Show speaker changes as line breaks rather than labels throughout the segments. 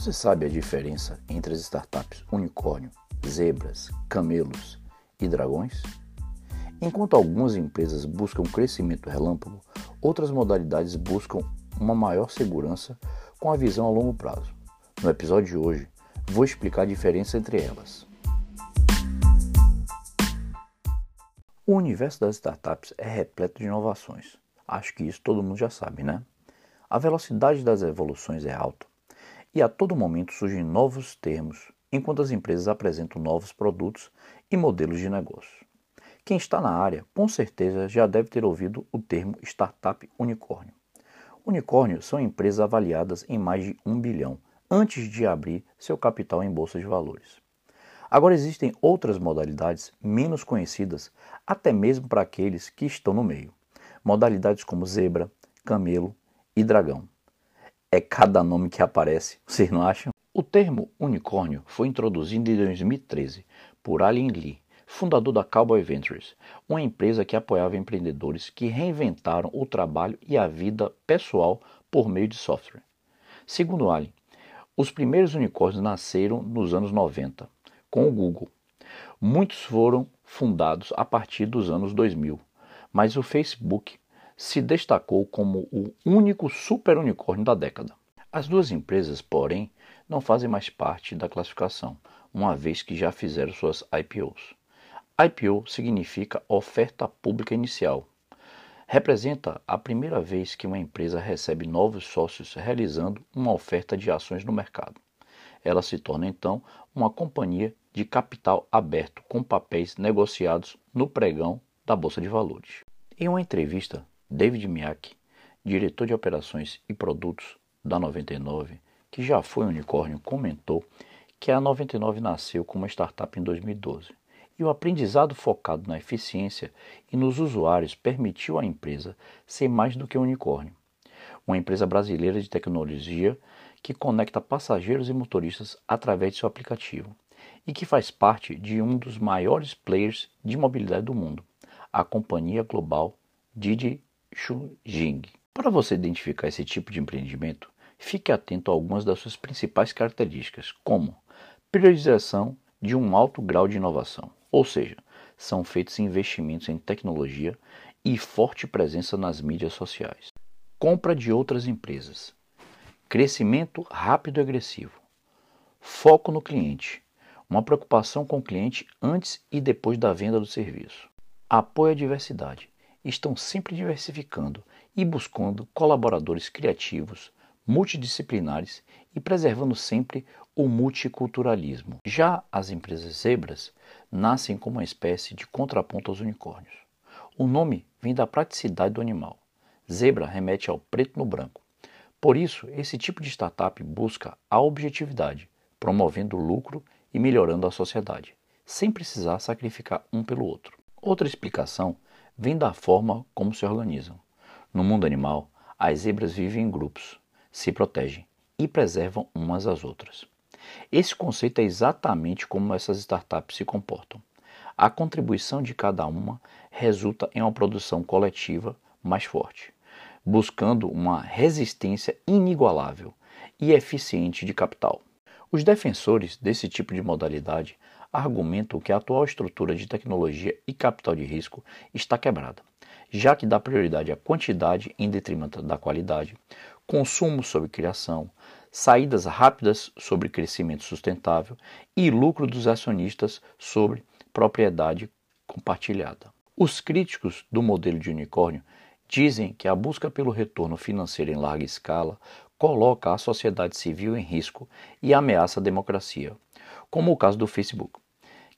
Você sabe a diferença entre as startups unicórnio, zebras, camelos e dragões? Enquanto algumas empresas buscam crescimento relâmpago, outras modalidades buscam uma maior segurança com a visão a longo prazo. No episódio de hoje, vou explicar a diferença entre elas. O universo das startups é repleto de inovações. Acho que isso todo mundo já sabe, né? A velocidade das evoluções é alta e a todo momento surgem novos termos, enquanto as empresas apresentam novos produtos e modelos de negócio. Quem está na área, com certeza já deve ter ouvido o termo startup unicórnio. Unicórnios são empresas avaliadas em mais de um bilhão antes de abrir seu capital em bolsa de valores. Agora existem outras modalidades menos conhecidas, até mesmo para aqueles que estão no meio. Modalidades como zebra, camelo e dragão é cada nome que aparece, vocês não acham? O termo unicórnio foi introduzido em 2013 por Alien Lee, fundador da Cowboy Ventures, uma empresa que apoiava empreendedores que reinventaram o trabalho e a vida pessoal por meio de software. Segundo Alien, os primeiros unicórnios nasceram nos anos 90, com o Google. Muitos foram fundados a partir dos anos 2000, mas o Facebook se destacou como o único super unicórnio da década. As duas empresas, porém, não fazem mais parte da classificação, uma vez que já fizeram suas IPOs. IPO significa oferta pública inicial. Representa a primeira vez que uma empresa recebe novos sócios realizando uma oferta de ações no mercado. Ela se torna então uma companhia de capital aberto com papéis negociados no pregão da Bolsa de Valores. Em uma entrevista David Miak, diretor de operações e produtos da 99, que já foi unicórnio, comentou que a 99 nasceu como uma startup em 2012 e o aprendizado focado na eficiência e nos usuários permitiu à empresa ser mais do que um unicórnio. Uma empresa brasileira de tecnologia que conecta passageiros e motoristas através de seu aplicativo e que faz parte de um dos maiores players de mobilidade do mundo, a companhia global Didi Para você identificar esse tipo de empreendimento, fique atento a algumas das suas principais características, como priorização de um alto grau de inovação, ou seja, são feitos investimentos em tecnologia e forte presença nas mídias sociais. Compra de outras empresas. Crescimento rápido e agressivo. Foco no cliente. Uma preocupação com o cliente antes e depois da venda do serviço. Apoio à diversidade estão sempre diversificando e buscando colaboradores criativos, multidisciplinares e preservando sempre o multiculturalismo. Já as empresas zebras nascem como uma espécie de contraponto aos unicórnios. O nome vem da praticidade do animal. Zebra remete ao preto no branco. Por isso, esse tipo de startup busca a objetividade, promovendo lucro e melhorando a sociedade, sem precisar sacrificar um pelo outro. Outra explicação vem da forma como se organizam. No mundo animal, as zebras vivem em grupos, se protegem e preservam umas às outras. Esse conceito é exatamente como essas startups se comportam. A contribuição de cada uma resulta em uma produção coletiva mais forte, buscando uma resistência inigualável e eficiente de capital. Os defensores desse tipo de modalidade argumentam que a atual estrutura de tecnologia e capital de risco está quebrada, já que dá prioridade à quantidade em detrimento da qualidade, consumo sobre criação, saídas rápidas sobre crescimento sustentável e lucro dos acionistas sobre propriedade compartilhada. Os críticos do modelo de unicórnio dizem que a busca pelo retorno financeiro em larga escala coloca a sociedade civil em risco e ameaça a democracia, como o caso do Facebook,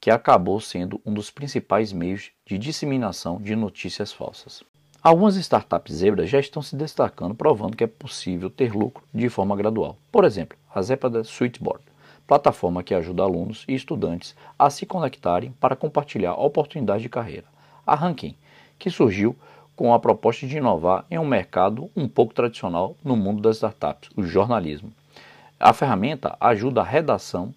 que acabou sendo um dos principais meios de disseminação de notícias falsas. Algumas startups zebras já estão se destacando, provando que é possível ter lucro de forma gradual. Por exemplo, a Zepada Switchboard, plataforma que ajuda alunos e estudantes a se conectarem para compartilhar oportunidades de carreira. A Ranking, que surgiu com a proposta de inovar em um mercado um pouco tradicional no mundo das startups, o jornalismo. A ferramenta ajuda a redação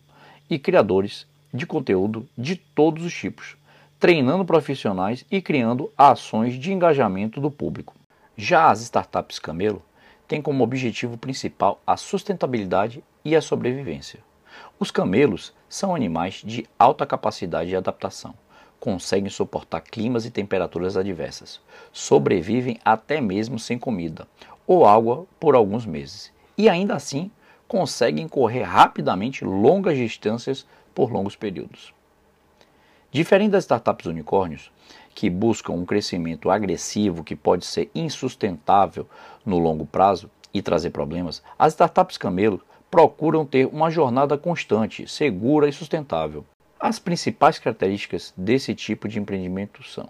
e criadores de conteúdo de todos os tipos, treinando profissionais e criando ações de engajamento do público. Já as startups Camelo tem como objetivo principal a sustentabilidade e a sobrevivência. Os camelos são animais de alta capacidade de adaptação. Conseguem suportar climas e temperaturas adversas. Sobrevivem até mesmo sem comida ou água por alguns meses. E ainda assim conseguem correr rapidamente longas distâncias por longos períodos. Diferente das startups unicórnios, que buscam um crescimento agressivo que pode ser insustentável no longo prazo e trazer problemas, as startups camelo procuram ter uma jornada constante, segura e sustentável. As principais características desse tipo de empreendimento são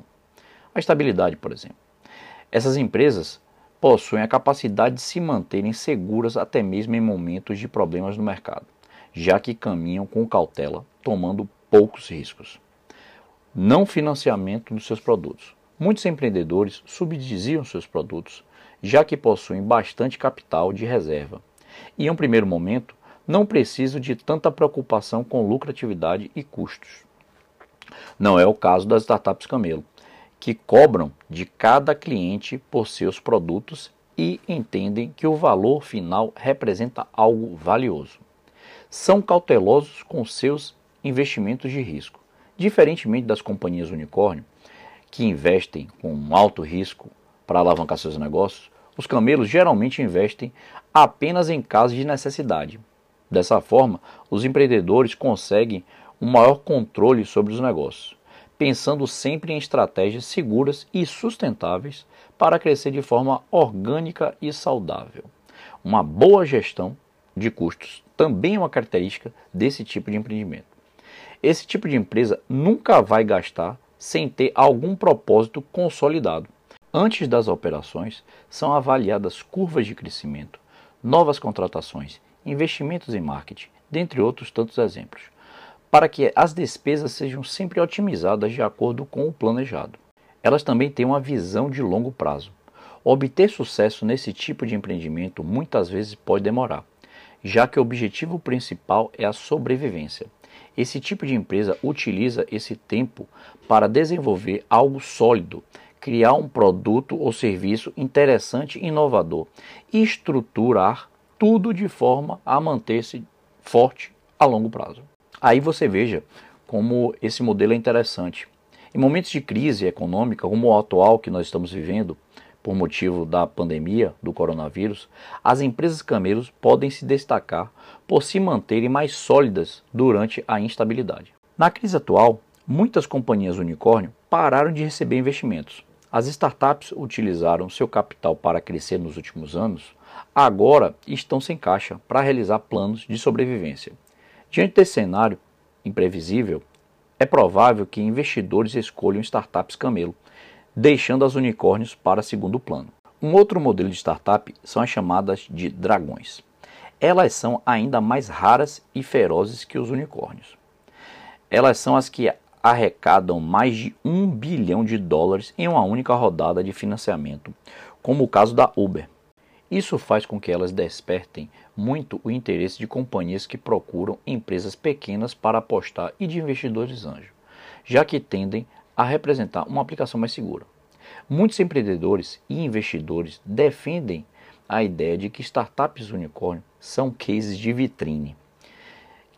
a estabilidade, por exemplo. Essas empresas possuem a capacidade de se manterem seguras até mesmo em momentos de problemas no mercado, já que caminham com cautela, tomando poucos riscos não financiamento dos seus produtos. Muitos empreendedores subsidiam seus produtos, já que possuem bastante capital de reserva. E em um primeiro momento, não precisam de tanta preocupação com lucratividade e custos. Não é o caso das startups Camelo, que cobram de cada cliente por seus produtos e entendem que o valor final representa algo valioso. São cautelosos com seus investimentos de risco Diferentemente das companhias unicórnio, que investem com alto risco para alavancar seus negócios, os camelos geralmente investem apenas em casos de necessidade. Dessa forma, os empreendedores conseguem um maior controle sobre os negócios, pensando sempre em estratégias seguras e sustentáveis para crescer de forma orgânica e saudável. Uma boa gestão de custos também é uma característica desse tipo de empreendimento. Esse tipo de empresa nunca vai gastar sem ter algum propósito consolidado. Antes das operações, são avaliadas curvas de crescimento, novas contratações, investimentos em marketing, dentre outros tantos exemplos, para que as despesas sejam sempre otimizadas de acordo com o planejado. Elas também têm uma visão de longo prazo. Obter sucesso nesse tipo de empreendimento muitas vezes pode demorar, já que o objetivo principal é a sobrevivência. Esse tipo de empresa utiliza esse tempo para desenvolver algo sólido, criar um produto ou serviço interessante e inovador e estruturar tudo de forma a manter-se forte a longo prazo. Aí você veja como esse modelo é interessante. Em momentos de crise econômica, como o atual que nós estamos vivendo, por motivo da pandemia do coronavírus, as empresas camelos podem se destacar por se manterem mais sólidas durante a instabilidade. Na crise atual, muitas companhias unicórnio pararam de receber investimentos. As startups utilizaram seu capital para crescer nos últimos anos, agora estão sem caixa para realizar planos de sobrevivência. Diante desse cenário imprevisível, é provável que investidores escolham startups camelo deixando as unicórnios para segundo plano. Um outro modelo de startup são as chamadas de dragões. Elas são ainda mais raras e ferozes que os unicórnios. Elas são as que arrecadam mais de um bilhão de dólares em uma única rodada de financiamento, como o caso da Uber. Isso faz com que elas despertem muito o interesse de companhias que procuram empresas pequenas para apostar e de investidores anjos, já que tendem a representar uma aplicação mais segura. Muitos empreendedores e investidores defendem a ideia de que startups unicórnio são cases de vitrine,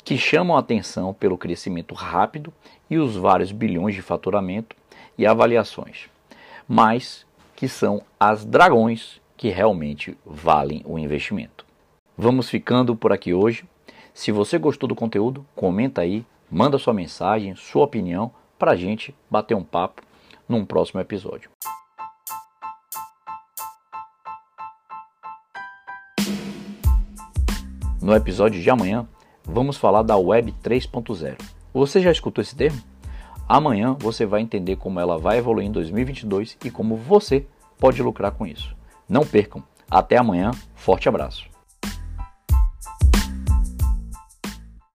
que chamam a atenção pelo crescimento rápido e os vários bilhões de faturamento e avaliações, mas que são as dragões que realmente valem o investimento. Vamos ficando por aqui hoje. Se você gostou do conteúdo, comenta aí, manda sua mensagem, sua opinião para a gente bater um papo num próximo episódio. No episódio de amanhã, vamos falar da Web 3.0. Você já escutou esse termo? Amanhã você vai entender como ela vai evoluir em 2022 e como você pode lucrar com isso. Não percam. Até amanhã. Forte abraço.